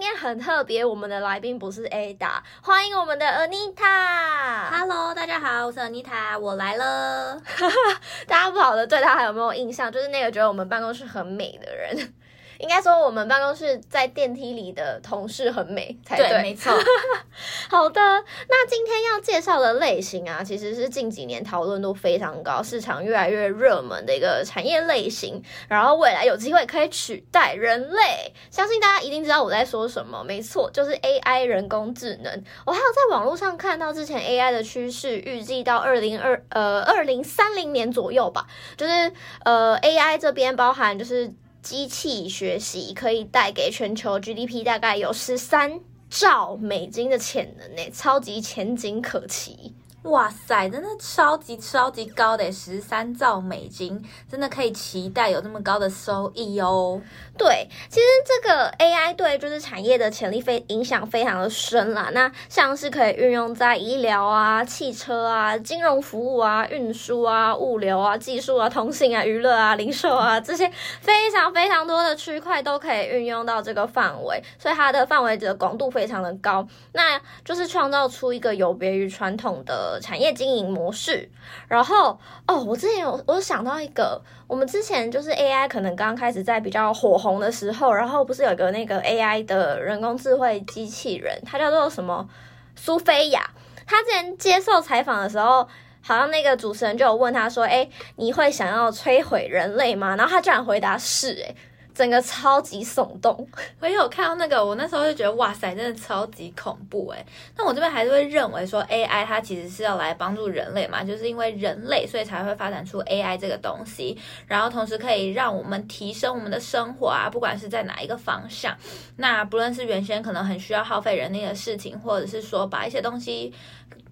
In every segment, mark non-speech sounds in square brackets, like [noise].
今天很特别，我们的来宾不是 Ada，欢迎我们的 Anita。Hello，大家好，我是 Anita，我来了。[laughs] 大家不晓得对他还有没有印象？就是那个觉得我们办公室很美的人。应该说，我们办公室在电梯里的同事很美才对，对没错。[laughs] 好的，那今天要介绍的类型啊，其实是近几年讨论度非常高、市场越来越热门的一个产业类型，然后未来有机会可以取代人类。相信大家一定知道我在说什么，没错，就是 AI 人工智能。我还有在网络上看到之前 AI 的趋势，预计到二零二呃二零三零年左右吧，就是呃 AI 这边包含就是。机器学习可以带给全球 GDP 大概有十三兆美金的潜能呢，超级前景可期。哇塞，真的超级超级高的十三兆美金，真的可以期待有这么高的收益哦。对，其实这个 AI 对就是产业的潜力非影响非常的深啦。那像是可以运用在医疗啊、汽车啊、金融服务啊、运输啊、物流啊、技术啊、通信啊、娱乐啊、零售啊这些非常非常多的区块都可以运用到这个范围，所以它的范围的广度非常的高。那就是创造出一个有别于传统的。产业经营模式，然后哦，我之前有我想到一个，我们之前就是 AI 可能刚开始在比较火红的时候，然后不是有个那个 AI 的人工智慧机器人，它叫做什么苏菲亚，他之前接受采访的时候，好像那个主持人就有问他说：“诶，你会想要摧毁人类吗？”然后他居然回答是，诶。整个超级耸动，我看到那个，我那时候就觉得哇塞，真的超级恐怖诶。那我这边还是会认为说，AI 它其实是要来帮助人类嘛，就是因为人类，所以才会发展出 AI 这个东西，然后同时可以让我们提升我们的生活啊，不管是在哪一个方向，那不论是原先可能很需要耗费人力的事情，或者是说把一些东西。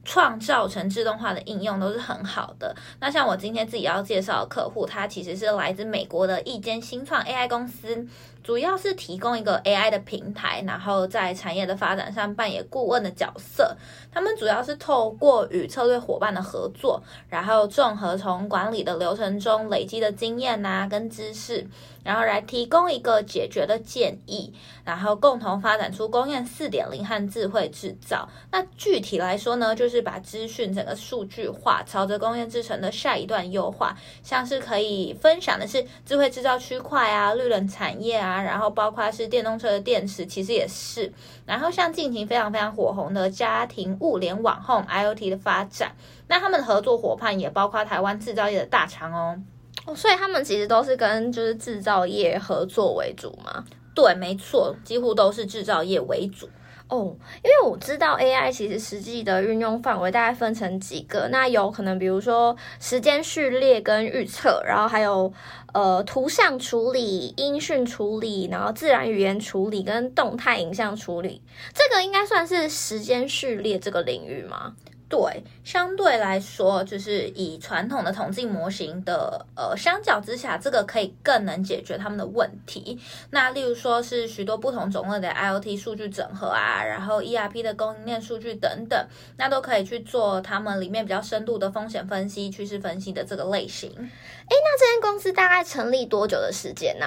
创造成自动化的应用都是很好的。那像我今天自己要介绍的客户，他其实是来自美国的一间新创 AI 公司。主要是提供一个 AI 的平台，然后在产业的发展上扮演顾问的角色。他们主要是透过与策略伙伴的合作，然后综合从管理的流程中累积的经验啊跟知识，然后来提供一个解决的建议，然后共同发展出工业四点零和智慧制造。那具体来说呢，就是把资讯整个数据化，朝着工业制成的下一段优化，像是可以分享的是智慧制造区块啊、绿能产业啊。然后包括是电动车的电池，其实也是。然后像近期非常非常火红的家庭物联网 IoT 的发展，那他们的合作伙伴也包括台湾制造业的大厂哦。哦，所以他们其实都是跟就是制造业合作为主吗？对，没错，几乎都是制造业为主。哦，因为我知道 AI 其实实际的运用范围大概分成几个，那有可能比如说时间序列跟预测，然后还有呃图像处理、音讯处理，然后自然语言处理跟动态影像处理，这个应该算是时间序列这个领域吗？对，相对来说，就是以传统的统计模型的呃相较之下，这个可以更能解决他们的问题。那例如说是许多不同种类的 IoT 数据整合啊，然后 ERP 的供应链数据等等，那都可以去做他们里面比较深度的风险分析、趋势分析的这个类型。诶，那这间公司大概成立多久的时间呢？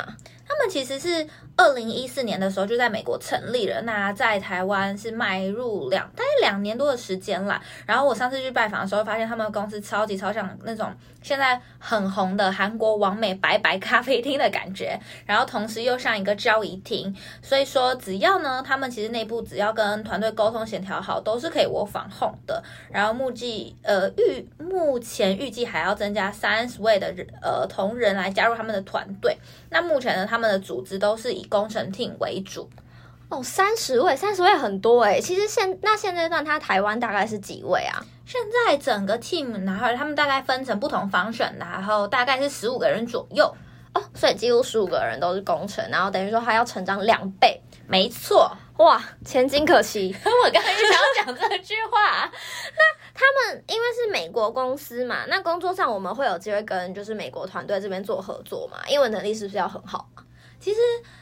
他们其实是二零一四年的时候就在美国成立了，那在台湾是迈入两大概两年多的时间啦。然后我上次去拜访的时候，发现他们公司超级超像那种现在很红的韩国王美白白咖啡厅的感觉，然后同时又像一个交易厅。所以说，只要呢，他们其实内部只要跟团队沟通协调好，都是可以 work from home 的。然后目计呃预目前预计还要增加三十位的人呃同仁来加入他们的团队。那目前呢，他们的组织都是以工程 team 为主哦，三十位，三十位很多诶。其实现那现阶段，他台湾大概是几位啊？现在整个 team，然后他们大概分成不同 function，然后大概是十五个人左右哦，所以几乎十五个人都是工程，然后等于说还要成长两倍，没错，哇，前景可期。[laughs] 我刚刚就想要讲这句话，[laughs] 那。他们因为是美国公司嘛，那工作上我们会有机会跟就是美国团队这边做合作嘛，英文能力是不是要很好？其实。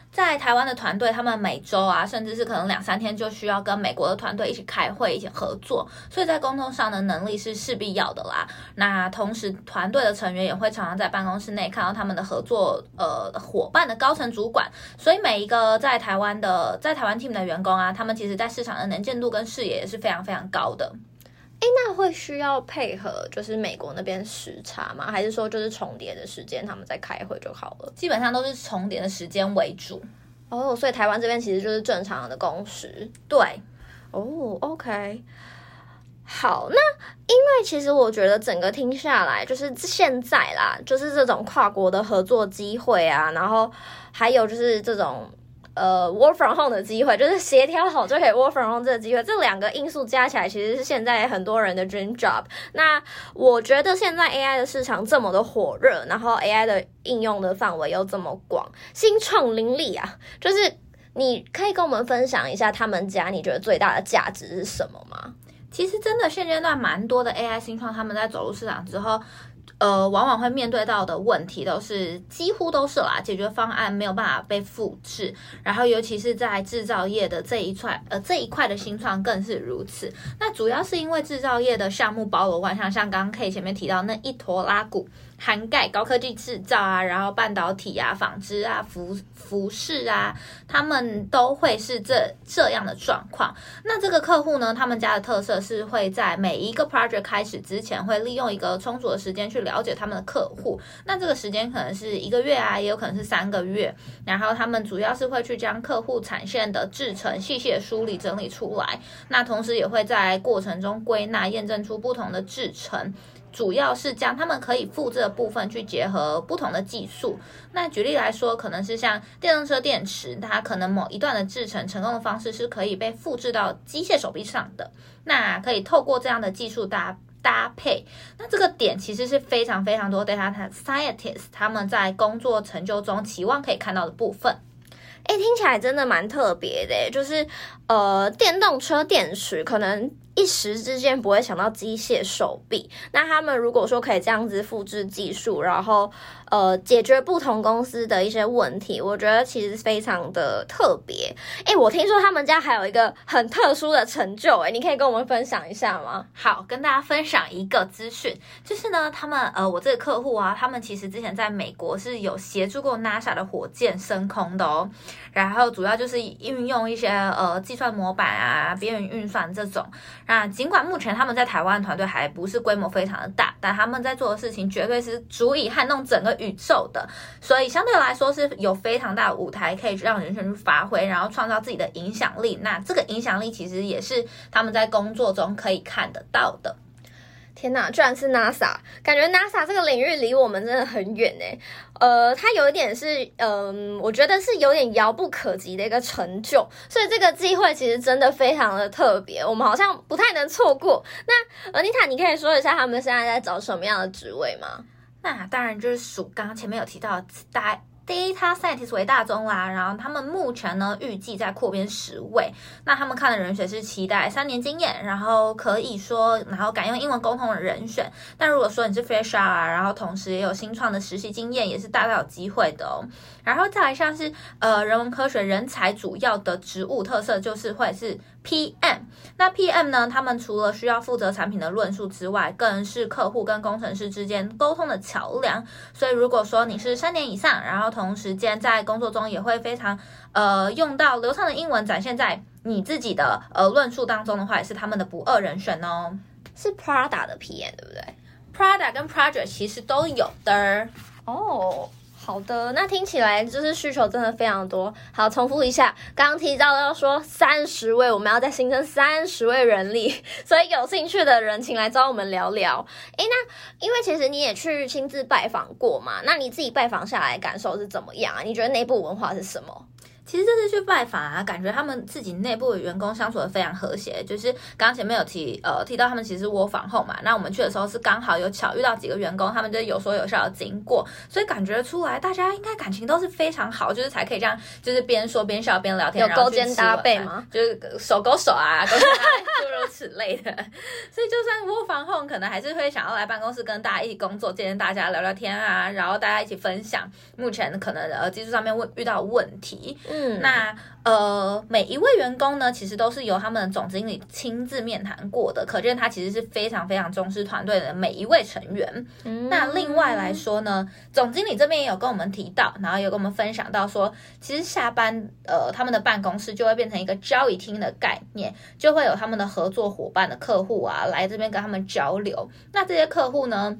在台湾的团队，他们每周啊，甚至是可能两三天就需要跟美国的团队一起开会、一起合作，所以在沟通上的能力是势必要的啦。那同时，团队的成员也会常常在办公室内看到他们的合作呃伙伴的高层主管，所以每一个在台湾的在台湾 team 的员工啊，他们其实在市场的能见度跟视野也是非常非常高的。诶，那会需要配合，就是美国那边时差吗？还是说就是重叠的时间，他们在开会就好了？基本上都是重叠的时间为主。哦，所以台湾这边其实就是正常的工时。对，哦，OK。好，那因为其实我觉得整个听下来，就是现在啦，就是这种跨国的合作机会啊，然后还有就是这种。呃，work from home 的机会，就是协调好就可以 work from home 这个机会，这两个因素加起来，其实是现在很多人的 dream job。那我觉得现在 AI 的市场这么的火热，然后 AI 的应用的范围又这么广，新创林立啊，就是你可以跟我们分享一下他们家你觉得最大的价值是什么吗？其实真的现阶段蛮多的 AI 新创，他们在走入市场之后。呃，往往会面对到的问题都是几乎都是啦，解决方案没有办法被复制，然后尤其是在制造业的这一块，呃，这一块的新创更是如此。那主要是因为制造业的项目包罗万象，像刚刚 K 前面提到那一坨拉鼓。涵盖高科技制造啊，然后半导体啊、纺织啊、服服饰啊，他们都会是这这样的状况。那这个客户呢，他们家的特色是会在每一个 project 开始之前，会利用一个充足的时间去了解他们的客户。那这个时间可能是一个月啊，也有可能是三个月。然后他们主要是会去将客户产线的制程细细的梳理整理出来。那同时也会在过程中归纳验证出不同的制程。主要是将他们可以复制的部分去结合不同的技术。那举例来说，可能是像电动车电池，它可能某一段的制程成功的方式是可以被复制到机械手臂上的。那可以透过这样的技术搭搭配，那这个点其实是非常非常多 data scientists 他们在工作成就中期望可以看到的部分。诶，听起来真的蛮特别的，就是呃，电动车电池可能。一时之间不会想到机械手臂，那他们如果说可以这样子复制技术，然后呃解决不同公司的一些问题，我觉得其实非常的特别。哎，我听说他们家还有一个很特殊的成就，哎，你可以跟我们分享一下吗？好，跟大家分享一个资讯，就是呢，他们呃，我这个客户啊，他们其实之前在美国是有协助过 NASA 的火箭升空的哦，然后主要就是运用一些呃计算模板啊、边缘运算这种。那尽管目前他们在台湾团队还不是规模非常的大，但他们在做的事情绝对是足以撼动整个宇宙的，所以相对来说是有非常大的舞台可以让人生去发挥，然后创造自己的影响力。那这个影响力其实也是他们在工作中可以看得到的。天呐，居然是 NASA！感觉 NASA 这个领域离我们真的很远诶。呃，它有一点是，嗯、我觉得是有点遥不可及的一个成就，所以这个机会其实真的非常的特别，我们好像不太能错过。那呃，妮塔你可以说一下他们现在在找什么样的职位吗？那当然就是属刚刚前面有提到的大。第一，他赛提斯为大宗啦，然后他们目前呢预计在扩编十位。那他们看的人选是期待三年经验，然后可以说，然后敢用英文沟通的人选。但如果说你是 Fresher 啊，然后同时也有新创的实习经验，也是大大有机会的哦。然后再来像是呃人文科学人才主要的职务特色就是会是。PM，那 PM 呢？他们除了需要负责产品的论述之外，更是客户跟工程师之间沟通的桥梁。所以，如果说你是三年以上，然后同时间在工作中也会非常呃用到流畅的英文，展现在你自己的呃论述当中的话，也是他们的不二人选哦。是 Prada 的 PM 对不对？Prada 跟 Project 其实都有的哦。Oh. 好的，那听起来就是需求真的非常多。好，重复一下，刚刚提到要说三十位，我们要再新增三十位人力，[laughs] 所以有兴趣的人请来找我们聊聊。诶，那因为其实你也去亲自拜访过嘛，那你自己拜访下来感受是怎么样啊？你觉得内部文化是什么？其实这次去拜访啊，感觉他们自己内部的员工相处的非常和谐。就是刚刚前面有提呃提到他们其实 work from home 嘛，那我们去的时候是刚好有巧遇到几个员工，他们就有说有笑的经过，所以感觉出来大家应该感情都是非常好，就是才可以这样，就是边说边笑边聊天，有勾肩搭背吗？就是手勾手啊，勾肩搭背诸如此类的。所 [laughs] 以就算 work from home，可能还是会想要来办公室跟大家一起工作，见见大家聊聊天啊，然后大家一起分享目前可能呃技术上面问遇到的问题。嗯，那呃，每一位员工呢，其实都是由他们的总经理亲自面谈过的，可见他其实是非常非常重视团队的每一位成员。嗯，那另外来说呢，总经理这边也有跟我们提到，然后有跟我们分享到说，其实下班呃，他们的办公室就会变成一个交易厅的概念，就会有他们的合作伙伴的客户啊来这边跟他们交流。那这些客户呢，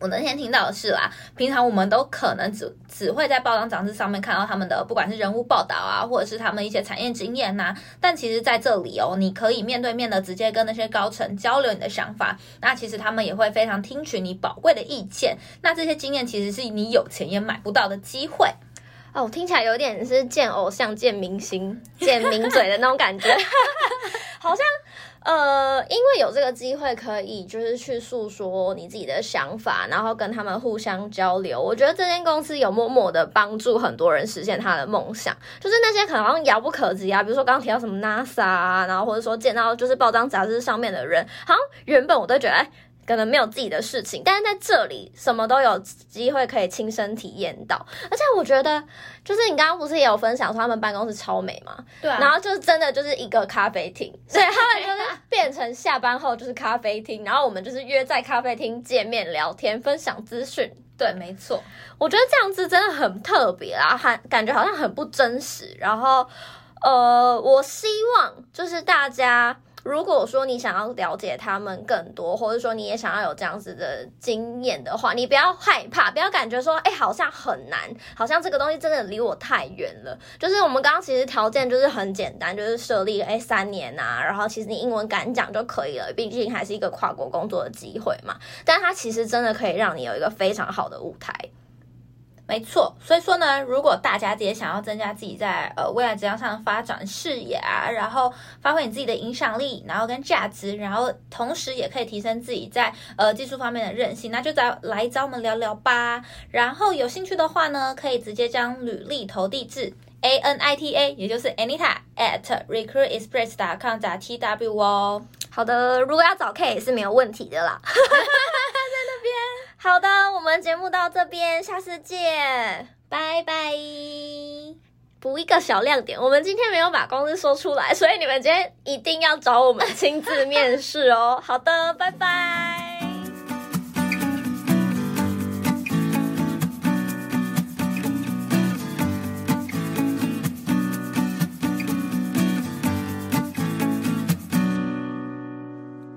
我那天听到的是啦，平常我们都可能只只会在报章杂志上面看到他们的，不管是人物报道啊，或者是他们一些产业经验呐。但其实在这里哦，你可以面对面的直接跟那些高层交流你的想法，那其实他们也会非常听取你宝贵的意见。那这些经验其实是你有钱也买不到的机会哦，听起来有点是见偶像、见明星、见名嘴的那种感觉，[laughs] [laughs] 好像。呃，因为有这个机会，可以就是去诉说你自己的想法，然后跟他们互相交流。我觉得这间公司有默默的帮助很多人实现他的梦想，就是那些可能好像遥不可及啊，比如说刚刚提到什么 NASA 啊，然后或者说见到就是报章杂志上面的人，好像原本我都觉得哎。可能没有自己的事情，但是在这里什么都有机会可以亲身体验到，而且我觉得，就是你刚刚不是也有分享说他们办公室超美吗？对啊，然后就是真的就是一个咖啡厅，[laughs] 所以他们就是变成下班后就是咖啡厅，然后我们就是约在咖啡厅见面聊天，分享资讯。对，没错，我觉得这样子真的很特别啊，还感觉好像很不真实。然后，呃，我希望就是大家。如果说你想要了解他们更多，或者说你也想要有这样子的经验的话，你不要害怕，不要感觉说，哎，好像很难，好像这个东西真的离我太远了。就是我们刚刚其实条件就是很简单，就是设立，哎，三年啊，然后其实你英文敢讲就可以了，毕竟还是一个跨国工作的机会嘛。但它其实真的可以让你有一个非常好的舞台。没错，所以说呢，如果大家也想要增加自己在呃未来职场上的发展视野啊，然后发挥你自己的影响力，然后跟价值，然后同时也可以提升自己在呃技术方面的韧性，那就找来找我们聊聊吧。然后有兴趣的话呢，可以直接将履历投递至 A N I T A，也就是 Anita at recruitexpress dot com dot T W 哦。好的，如果要找 K 也是没有问题的啦。[laughs] [laughs] [laughs] 好的，我们节目到这边，下次见，拜拜。补一个小亮点，我们今天没有把工资说出来，所以你们今天一定要找我们亲自面试哦。好的，拜拜。